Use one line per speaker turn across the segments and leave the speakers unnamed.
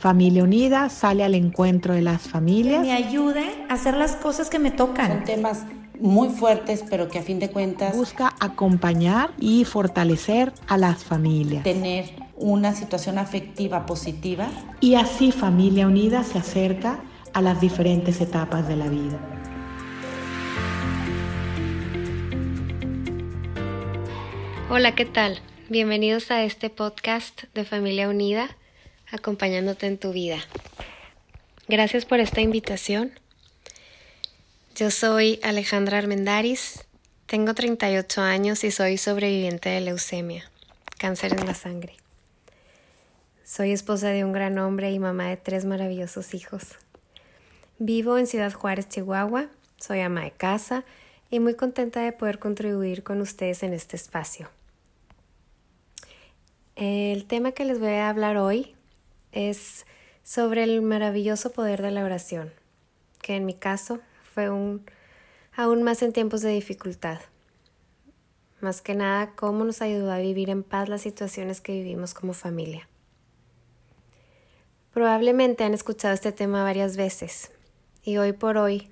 Familia Unida sale al encuentro de las familias.
me ayude a hacer las cosas que me tocan.
Son temas muy fuertes, pero que a fin de cuentas
busca acompañar y fortalecer a las familias.
Tener una situación afectiva positiva.
Y así Familia Unida se acerca a las diferentes etapas de la vida.
Hola, ¿qué tal? Bienvenidos a este podcast de Familia Unida acompañándote en tu vida. Gracias por esta invitación. Yo soy Alejandra Armendaris, tengo 38 años y soy sobreviviente de leucemia, cáncer en la sangre. Soy esposa de un gran hombre y mamá de tres maravillosos hijos. Vivo en Ciudad Juárez, Chihuahua, soy ama de casa y muy contenta de poder contribuir con ustedes en este espacio. El tema que les voy a hablar hoy es sobre el maravilloso poder de la oración, que en mi caso fue un, aún más en tiempos de dificultad. Más que nada, cómo nos ayudó a vivir en paz las situaciones que vivimos como familia. Probablemente han escuchado este tema varias veces y hoy por hoy,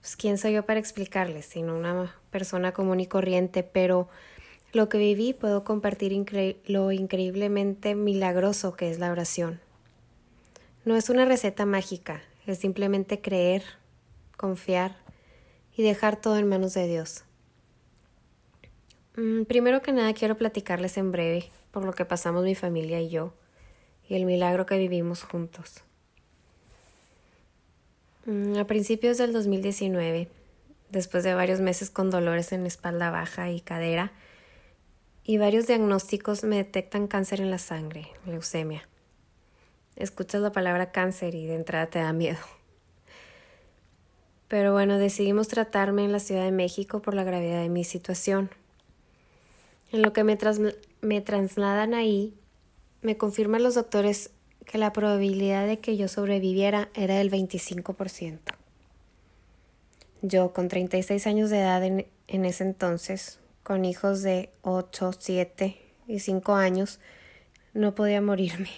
pues quién soy yo para explicarles, sino una persona común y corriente, pero lo que viví puedo compartir lo increíblemente milagroso que es la oración. No es una receta mágica, es simplemente creer, confiar y dejar todo en manos de Dios. Mm, primero que nada quiero platicarles en breve por lo que pasamos mi familia y yo y el milagro que vivimos juntos. Mm, a principios del 2019, después de varios meses con dolores en espalda baja y cadera, y varios diagnósticos me detectan cáncer en la sangre, leucemia escuchas la palabra cáncer y de entrada te da miedo. Pero bueno, decidimos tratarme en la Ciudad de México por la gravedad de mi situación. En lo que me, me trasladan ahí, me confirman los doctores que la probabilidad de que yo sobreviviera era del 25%. Yo, con 36 años de edad en, en ese entonces, con hijos de 8, 7 y 5 años, no podía morirme.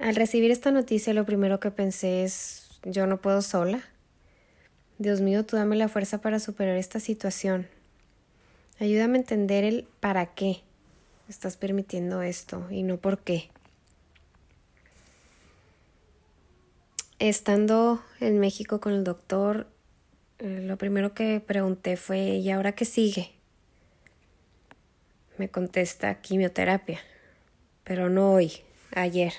Al recibir esta noticia lo primero que pensé es yo no puedo sola. Dios mío, tú dame la fuerza para superar esta situación. Ayúdame a entender el para qué estás permitiendo esto y no por qué. Estando en México con el doctor, eh, lo primero que pregunté fue ¿y ahora qué sigue? Me contesta quimioterapia, pero no hoy, ayer.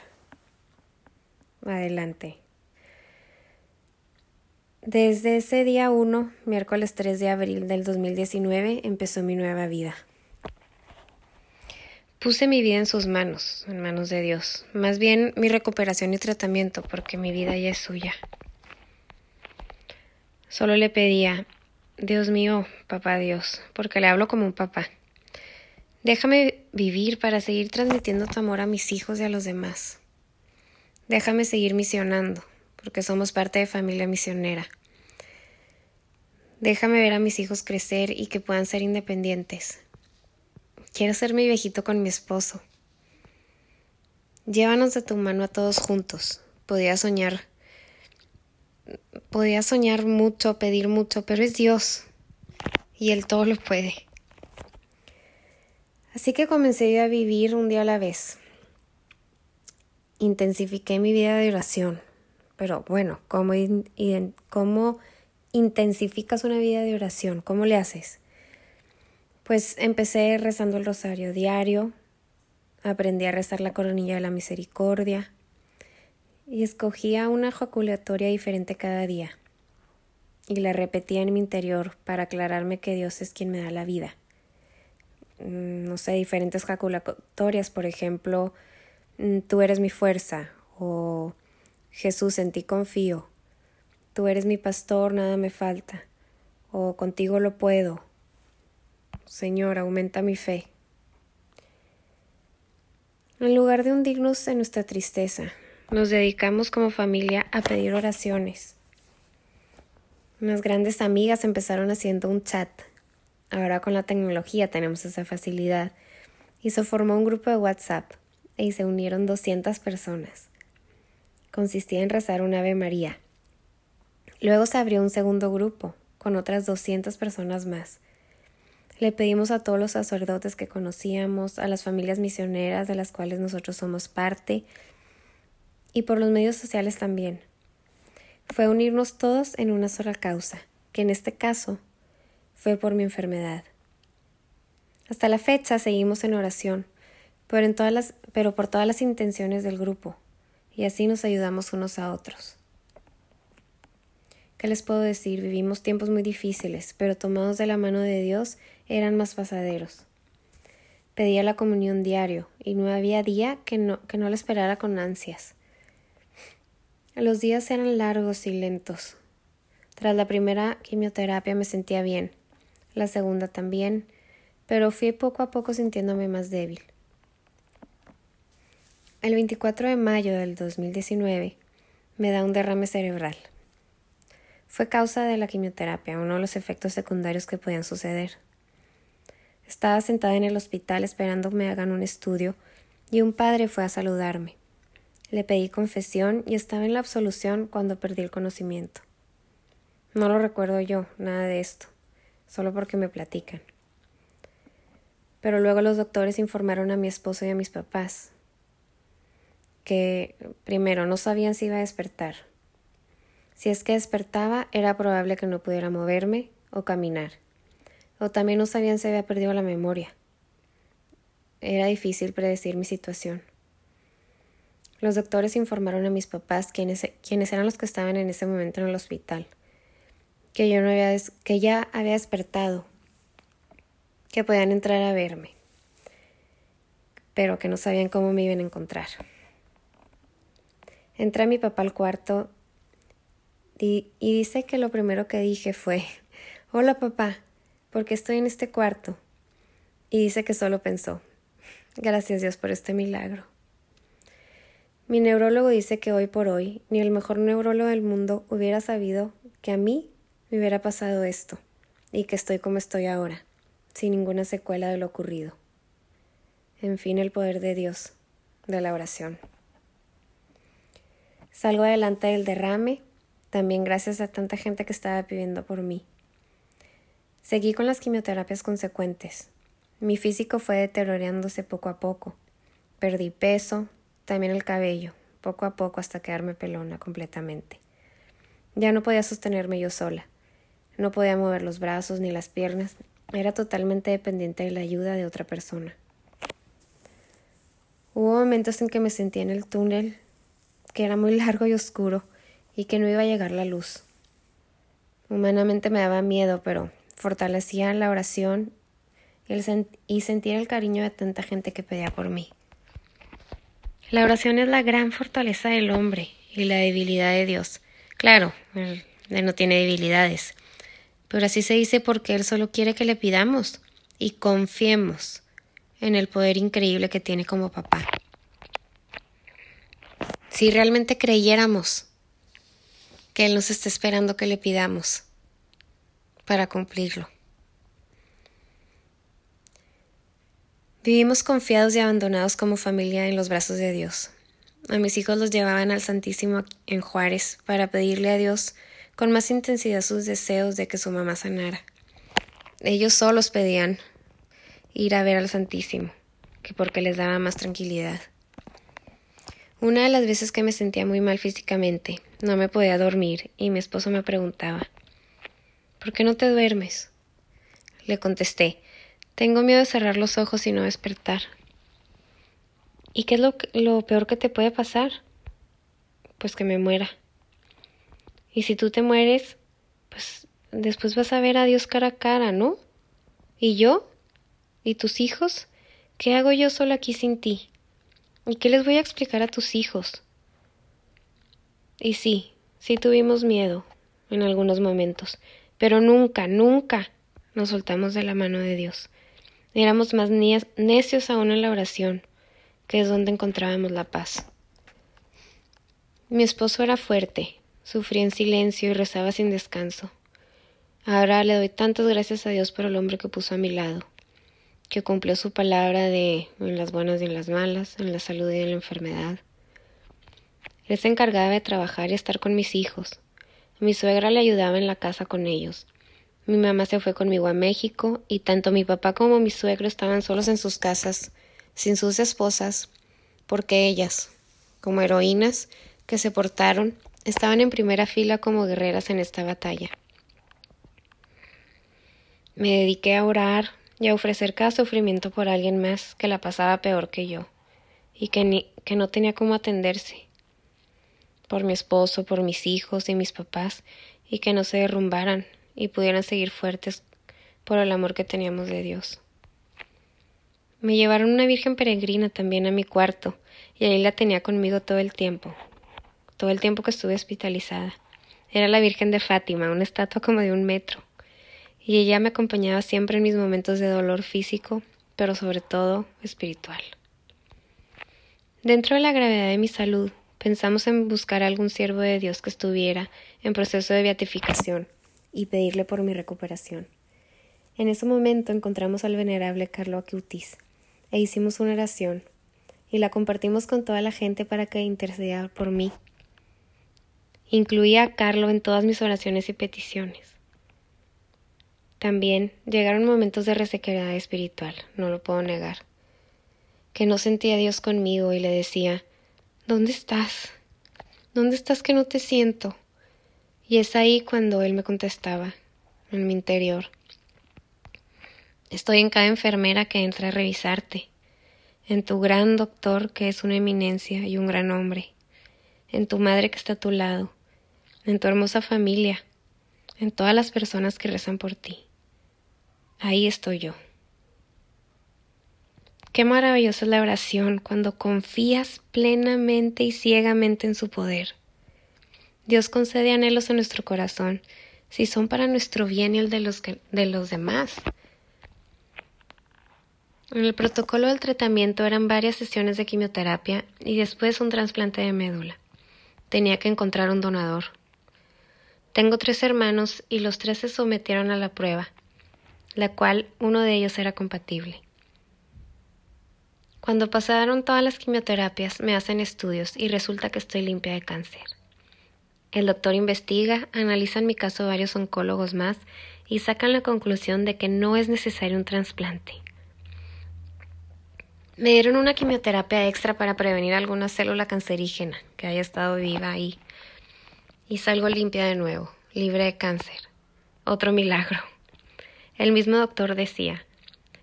Adelante. Desde ese día 1, miércoles 3 de abril del 2019, empezó mi nueva vida. Puse mi vida en sus manos, en manos de Dios. Más bien mi recuperación y tratamiento, porque mi vida ya es suya. Solo le pedía, Dios mío, papá Dios, porque le hablo como un papá. Déjame vivir para seguir transmitiendo tu amor a mis hijos y a los demás. Déjame seguir misionando, porque somos parte de familia misionera. Déjame ver a mis hijos crecer y que puedan ser independientes. Quiero ser mi viejito con mi esposo. Llévanos de tu mano a todos juntos. Podía soñar. Podía soñar mucho, pedir mucho, pero es Dios. Y Él todo lo puede. Así que comencé a vivir un día a la vez intensifiqué mi vida de oración. Pero bueno, ¿cómo, ¿cómo intensificas una vida de oración? ¿Cómo le haces? Pues empecé rezando el rosario diario, aprendí a rezar la coronilla de la misericordia y escogía una ejaculatoria diferente cada día y la repetía en mi interior para aclararme que Dios es quien me da la vida. Mm, no sé, diferentes ejaculatorias, por ejemplo, tú eres mi fuerza o Jesús, en ti confío, tú eres mi pastor, nada me falta, o contigo lo puedo. Señor, aumenta mi fe. En lugar de hundirnos en nuestra tristeza, nos dedicamos como familia a pedir oraciones. Unas grandes amigas empezaron haciendo un chat. Ahora con la tecnología tenemos esa facilidad. Y se formó un grupo de WhatsApp y se unieron 200 personas. Consistía en rezar un Ave María. Luego se abrió un segundo grupo, con otras 200 personas más. Le pedimos a todos los sacerdotes que conocíamos, a las familias misioneras de las cuales nosotros somos parte, y por los medios sociales también. Fue unirnos todos en una sola causa, que en este caso fue por mi enfermedad. Hasta la fecha seguimos en oración, pero, en todas las, pero por todas las intenciones del grupo, y así nos ayudamos unos a otros. ¿Qué les puedo decir? Vivimos tiempos muy difíciles, pero tomados de la mano de Dios eran más pasaderos. Pedía la comunión diario y no había día que no, que no la esperara con ansias. Los días eran largos y lentos. Tras la primera quimioterapia me sentía bien, la segunda también, pero fui poco a poco sintiéndome más débil. El 24 de mayo del 2019 me da un derrame cerebral. Fue causa de la quimioterapia, uno de los efectos secundarios que podían suceder. Estaba sentada en el hospital esperando me hagan un estudio y un padre fue a saludarme. Le pedí confesión y estaba en la absolución cuando perdí el conocimiento. No lo recuerdo yo, nada de esto, solo porque me platican. Pero luego los doctores informaron a mi esposo y a mis papás que primero no sabían si iba a despertar, si es que despertaba, era probable que no pudiera moverme o caminar. O también no sabían si había perdido la memoria. Era difícil predecir mi situación. Los doctores informaron a mis papás, quienes, quienes eran los que estaban en ese momento en el hospital, que yo no había que ya había despertado, que podían entrar a verme, pero que no sabían cómo me iban a encontrar. Entré a mi papá al cuarto y, dice que lo primero que dije fue, hola papá, ¿por qué estoy en este cuarto? Y dice que solo pensó, gracias Dios por este milagro. Mi neurólogo dice que hoy por hoy ni el mejor neurólogo del mundo hubiera sabido que a mí me hubiera pasado esto y que estoy como estoy ahora, sin ninguna secuela de lo ocurrido. En fin, el poder de Dios, de la oración. Salgo adelante del derrame también gracias a tanta gente que estaba pidiendo por mí. Seguí con las quimioterapias consecuentes. Mi físico fue deteriorándose poco a poco. Perdí peso, también el cabello, poco a poco hasta quedarme pelona completamente. Ya no podía sostenerme yo sola. No podía mover los brazos ni las piernas. Era totalmente dependiente de la ayuda de otra persona. Hubo momentos en que me sentía en el túnel, que era muy largo y oscuro, y que no iba a llegar la luz. Humanamente me daba miedo, pero fortalecía la oración y sentir el cariño de tanta gente que pedía por mí. La oración es la gran fortaleza del hombre y la debilidad de Dios. Claro, Él, no tiene debilidades, pero así se dice porque Él solo quiere que le pidamos y confiemos en el poder increíble que tiene como papá. Si realmente creyéramos que Él nos está esperando que le pidamos para cumplirlo. Vivimos confiados y abandonados como familia en los brazos de Dios. A mis hijos los llevaban al Santísimo en Juárez para pedirle a Dios con más intensidad sus deseos de que su mamá sanara. Ellos solos pedían ir a ver al Santísimo, que porque les daba más tranquilidad. Una de las veces que me sentía muy mal físicamente, no me podía dormir y mi esposo me preguntaba ¿Por qué no te duermes? Le contesté Tengo miedo de cerrar los ojos y no despertar. ¿Y qué es lo, lo peor que te puede pasar? Pues que me muera. Y si tú te mueres, pues después vas a ver a Dios cara a cara, ¿no? ¿Y yo? ¿Y tus hijos? ¿Qué hago yo sola aquí sin ti? ¿Y qué les voy a explicar a tus hijos? Y sí, sí tuvimos miedo en algunos momentos, pero nunca, nunca nos soltamos de la mano de Dios. Éramos más necios aún en la oración, que es donde encontrábamos la paz. Mi esposo era fuerte, sufría en silencio y rezaba sin descanso. Ahora le doy tantas gracias a Dios por el hombre que puso a mi lado. Que cumplió su palabra de en las buenas y en las malas, en la salud y en la enfermedad. Él se encargaba de trabajar y estar con mis hijos. Mi suegra le ayudaba en la casa con ellos. Mi mamá se fue conmigo a México y tanto mi papá como mi suegro estaban solos en sus casas, sin sus esposas, porque ellas, como heroínas que se portaron, estaban en primera fila como guerreras en esta batalla. Me dediqué a orar y a ofrecer cada sufrimiento por alguien más que la pasaba peor que yo y que, ni, que no tenía cómo atenderse, por mi esposo, por mis hijos y mis papás, y que no se derrumbaran y pudieran seguir fuertes por el amor que teníamos de Dios. Me llevaron una Virgen peregrina también a mi cuarto, y ahí la tenía conmigo todo el tiempo, todo el tiempo que estuve hospitalizada. Era la Virgen de Fátima, una estatua como de un metro, y ella me acompañaba siempre en mis momentos de dolor físico, pero sobre todo espiritual. Dentro de la gravedad de mi salud, pensamos en buscar algún siervo de Dios que estuviera en proceso de beatificación y pedirle por mi recuperación. En ese momento encontramos al venerable Carlo Acutis e hicimos una oración y la compartimos con toda la gente para que intercediera por mí Incluía a Carlo en todas mis oraciones y peticiones. También llegaron momentos de resequedad espiritual, no lo puedo negar, que no sentía a Dios conmigo y le decía, ¿Dónde estás? ¿Dónde estás que no te siento? Y es ahí cuando él me contestaba, en mi interior. Estoy en cada enfermera que entra a revisarte, en tu gran doctor que es una eminencia y un gran hombre, en tu madre que está a tu lado, en tu hermosa familia, en todas las personas que rezan por ti. Ahí estoy yo. Qué maravillosa es la oración cuando confías plenamente y ciegamente en su poder. Dios concede anhelos en nuestro corazón si son para nuestro bien y el de los, de los demás. En el protocolo del tratamiento eran varias sesiones de quimioterapia y después un trasplante de médula. Tenía que encontrar un donador. Tengo tres hermanos y los tres se sometieron a la prueba, la cual uno de ellos era compatible. Cuando pasaron todas las quimioterapias me hacen estudios y resulta que estoy limpia de cáncer. El doctor investiga, analiza en mi caso varios oncólogos más y sacan la conclusión de que no es necesario un trasplante. Me dieron una quimioterapia extra para prevenir alguna célula cancerígena que haya estado viva ahí y salgo limpia de nuevo, libre de cáncer. Otro milagro. El mismo doctor decía,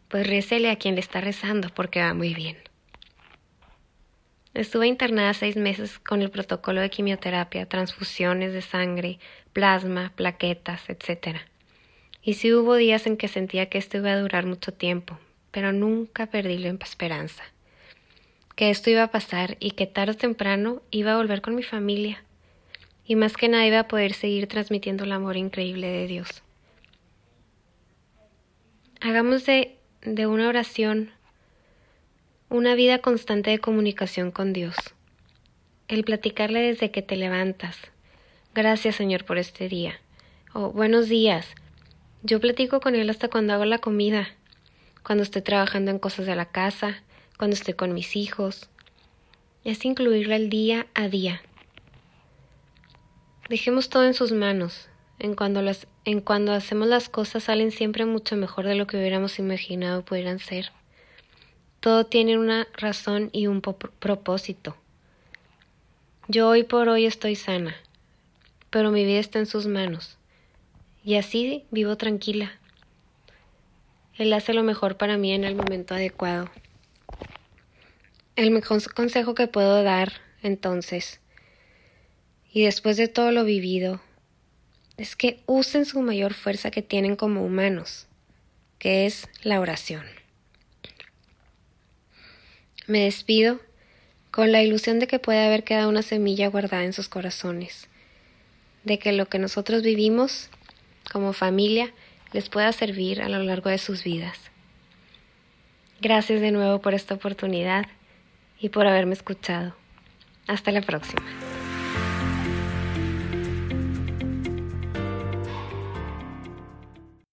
pues récele a quien le está rezando porque va muy bien. Estuve internada seis meses con el protocolo de quimioterapia, transfusiones de sangre, plasma, plaquetas, etc. Y sí hubo días en que sentía que esto iba a durar mucho tiempo, pero nunca perdí la esperanza. Que esto iba a pasar y que tarde o temprano iba a volver con mi familia y más que nada iba a poder seguir transmitiendo el amor increíble de Dios. Hagamos de, de una oración una vida constante de comunicación con Dios. El platicarle desde que te levantas. Gracias Señor por este día. O buenos días. Yo platico con Él hasta cuando hago la comida, cuando estoy trabajando en cosas de la casa, cuando estoy con mis hijos. Es incluirle el día a día. Dejemos todo en sus manos. En cuando, las, en cuando hacemos las cosas salen siempre mucho mejor de lo que hubiéramos imaginado pudieran ser. Todo tiene una razón y un propósito. Yo hoy por hoy estoy sana, pero mi vida está en sus manos. Y así vivo tranquila. Él hace lo mejor para mí en el momento adecuado. El mejor consejo que puedo dar, entonces, y después de todo lo vivido, es que usen su mayor fuerza que tienen como humanos, que es la oración. Me despido con la ilusión de que puede haber quedado una semilla guardada en sus corazones, de que lo que nosotros vivimos como familia les pueda servir a lo largo de sus vidas. Gracias de nuevo por esta oportunidad y por haberme escuchado. Hasta la próxima.